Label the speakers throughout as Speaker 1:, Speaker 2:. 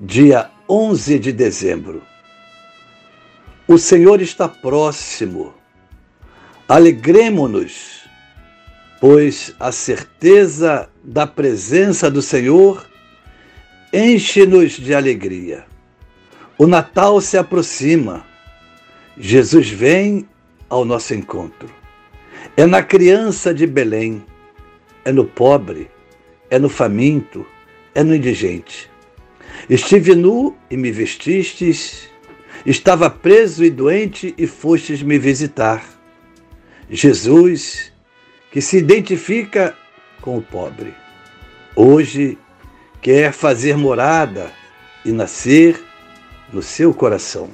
Speaker 1: dia 11 de dezembro. O Senhor está próximo. Alegremo-nos, pois a certeza da presença do Senhor enche-nos de alegria. O Natal se aproxima. Jesus vem ao nosso encontro. É na criança de Belém, é no pobre, é no faminto, é no indigente. Estive nu e me vestistes, estava preso e doente e fostes me visitar. Jesus, que se identifica com o pobre, hoje quer fazer morada e nascer no seu coração.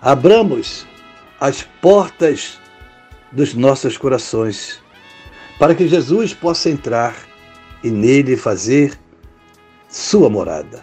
Speaker 1: Abramos as portas dos nossos corações para que Jesus possa entrar e nele fazer sua morada.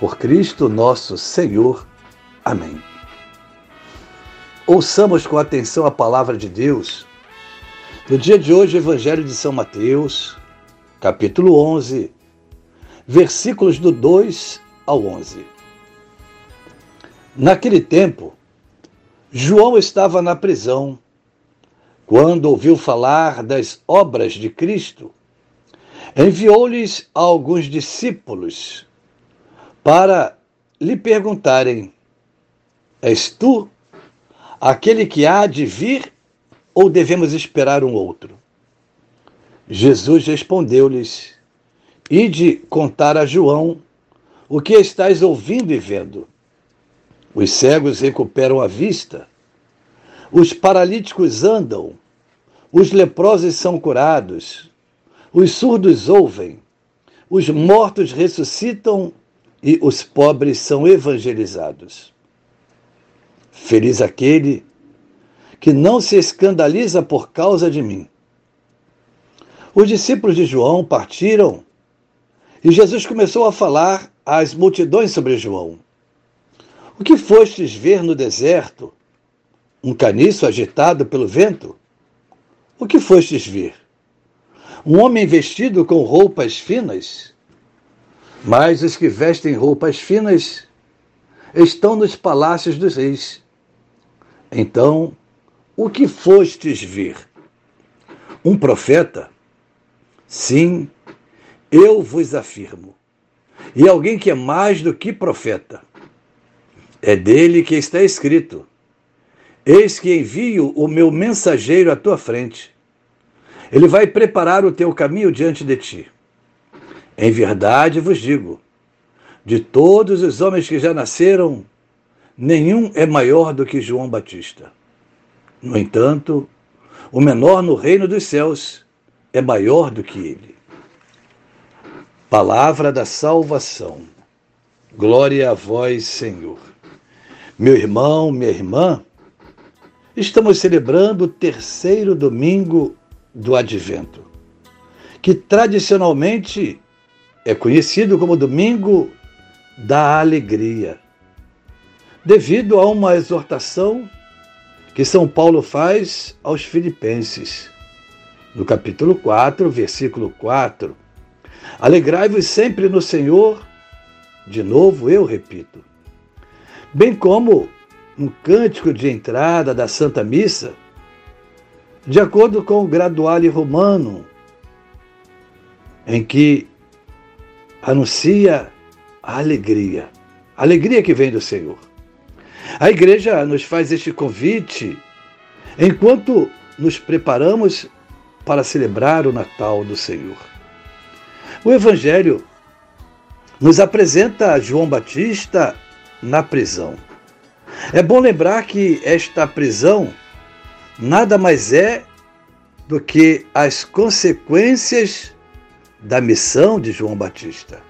Speaker 1: por Cristo nosso Senhor. Amém. Ouçamos com atenção a palavra de Deus. No dia de hoje, o Evangelho de São Mateus, capítulo 11, versículos do 2 ao 11. Naquele tempo, João estava na prisão quando ouviu falar das obras de Cristo. Enviou-lhes alguns discípulos para lhe perguntarem: És tu aquele que há de vir ou devemos esperar um outro? Jesus respondeu-lhes: Ide contar a João o que estás ouvindo e vendo. Os cegos recuperam a vista, os paralíticos andam, os leprosos são curados, os surdos ouvem, os mortos ressuscitam e os pobres são evangelizados. Feliz aquele que não se escandaliza por causa de mim. Os discípulos de João partiram e Jesus começou a falar às multidões sobre João. O que fostes ver no deserto? Um caniço agitado pelo vento? O que fostes ver? Um homem vestido com roupas finas? Mas os que vestem roupas finas estão nos palácios dos reis. Então, o que fostes ver? Um profeta? Sim, eu vos afirmo. E alguém que é mais do que profeta. É dele que está escrito: Eis que envio o meu mensageiro à tua frente. Ele vai preparar o teu caminho diante de ti. Em verdade vos digo: de todos os homens que já nasceram, nenhum é maior do que João Batista. No entanto, o menor no reino dos céus é maior do que ele. Palavra da salvação. Glória a vós, Senhor. Meu irmão, minha irmã, estamos celebrando o terceiro domingo do Advento, que tradicionalmente é conhecido como domingo da alegria, devido a uma exortação que São Paulo faz aos Filipenses, no capítulo 4, versículo 4. Alegrai-vos sempre no Senhor, de novo eu repito. Bem como no cântico de entrada da Santa Missa, de acordo com o Graduale Romano, em que anuncia a alegria, a alegria que vem do Senhor. A igreja nos faz este convite enquanto nos preparamos para celebrar o Natal do Senhor. O Evangelho nos apresenta João Batista na prisão. É bom lembrar que esta prisão nada mais é do que as consequências da missão de João Batista.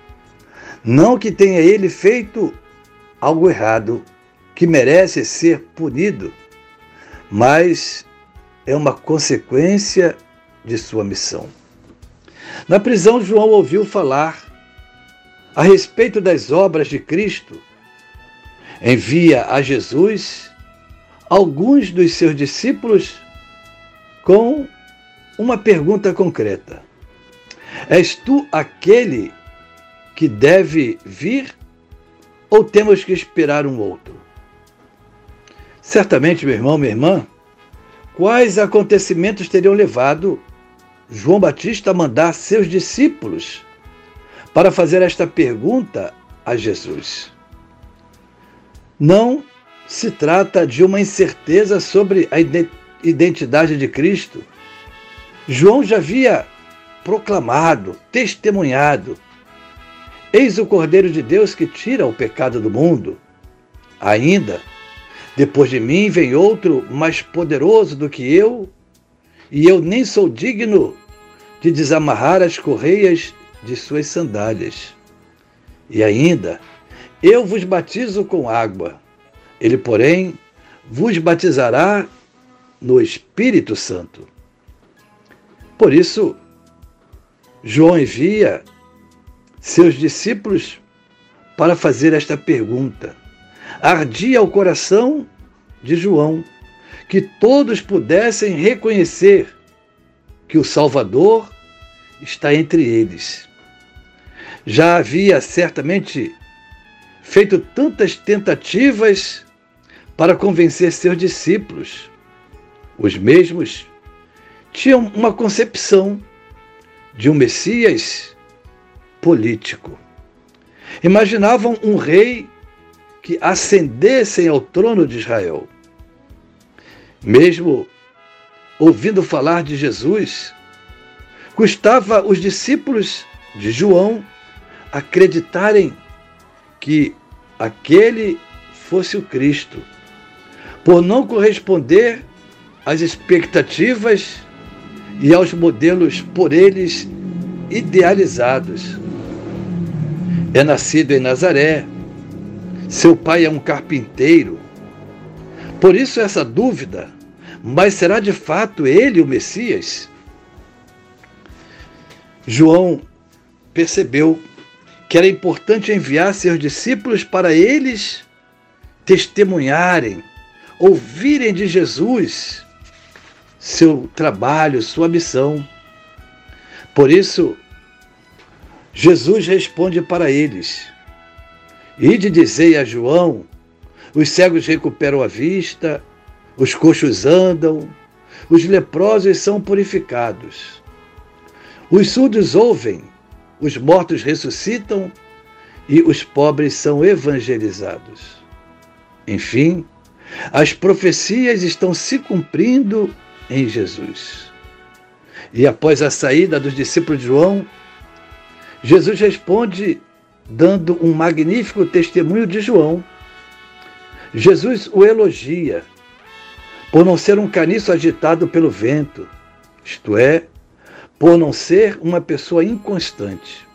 Speaker 1: Não que tenha ele feito algo errado, que merece ser punido, mas é uma consequência de sua missão. Na prisão, João ouviu falar a respeito das obras de Cristo. Envia a Jesus alguns dos seus discípulos com uma pergunta concreta: És tu aquele que deve vir ou temos que esperar um outro? Certamente, meu irmão, minha irmã, quais acontecimentos teriam levado João Batista a mandar seus discípulos para fazer esta pergunta a Jesus? Não se trata de uma incerteza sobre a identidade de Cristo. João já havia proclamado, testemunhado: Eis o Cordeiro de Deus que tira o pecado do mundo. Ainda, depois de mim vem outro mais poderoso do que eu, e eu nem sou digno de desamarrar as correias de suas sandálias. E ainda, eu vos batizo com água, ele, porém, vos batizará no Espírito Santo. Por isso, João envia seus discípulos para fazer esta pergunta. Ardia o coração de João que todos pudessem reconhecer que o Salvador está entre eles. Já havia certamente feito tantas tentativas para convencer seus discípulos. Os mesmos tinham uma concepção de um Messias político. Imaginavam um rei que ascendesse ao trono de Israel. Mesmo ouvindo falar de Jesus, custava os discípulos de João acreditarem que aquele fosse o Cristo, por não corresponder às expectativas e aos modelos por eles idealizados. É nascido em Nazaré, seu pai é um carpinteiro. Por isso essa dúvida, mas será de fato ele o Messias? João percebeu que era importante enviar seus discípulos para eles testemunharem, ouvirem de Jesus seu trabalho, sua missão. Por isso, Jesus responde para eles: Ide dizei a João: os cegos recuperam a vista, os coxos andam, os leprosos são purificados. Os surdos ouvem, os mortos ressuscitam e os pobres são evangelizados. Enfim, as profecias estão se cumprindo em Jesus. E após a saída dos discípulos de João, Jesus responde dando um magnífico testemunho de João. Jesus o elogia por não ser um caniço agitado pelo vento, isto é, por não ser uma pessoa inconstante,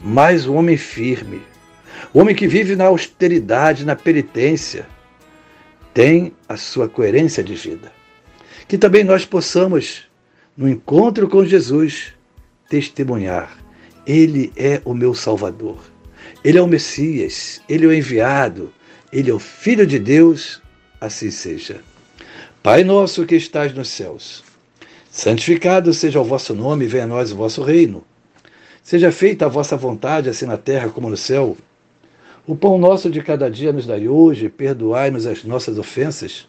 Speaker 1: mas um homem firme, o homem que vive na austeridade, na penitência, tem a sua coerência de vida. Que também nós possamos, no encontro com Jesus, testemunhar: Ele é o meu Salvador, Ele é o Messias, ele é o enviado, ele é o Filho de Deus, assim seja. Pai nosso que estás nos céus, santificado seja o vosso nome, venha a nós o vosso reino. Seja feita a vossa vontade, assim na terra como no céu. O pão nosso de cada dia nos dai hoje, perdoai-nos as nossas ofensas,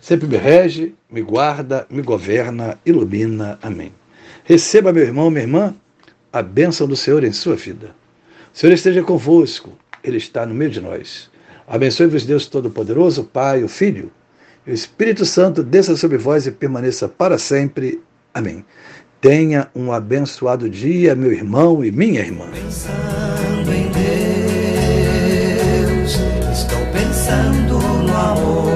Speaker 1: sempre me rege, me guarda, me governa, ilumina. Amém. Receba, meu irmão, minha irmã, a bênção do Senhor em sua vida. O Senhor esteja convosco, Ele está no meio de nós. Abençoe-vos, Deus Todo-Poderoso, Pai, o Filho, e o Espírito Santo desça sobre vós e permaneça para sempre. Amém. Tenha um abençoado dia, meu irmão e minha irmã. Pensando em Deus, estou pensando no amor.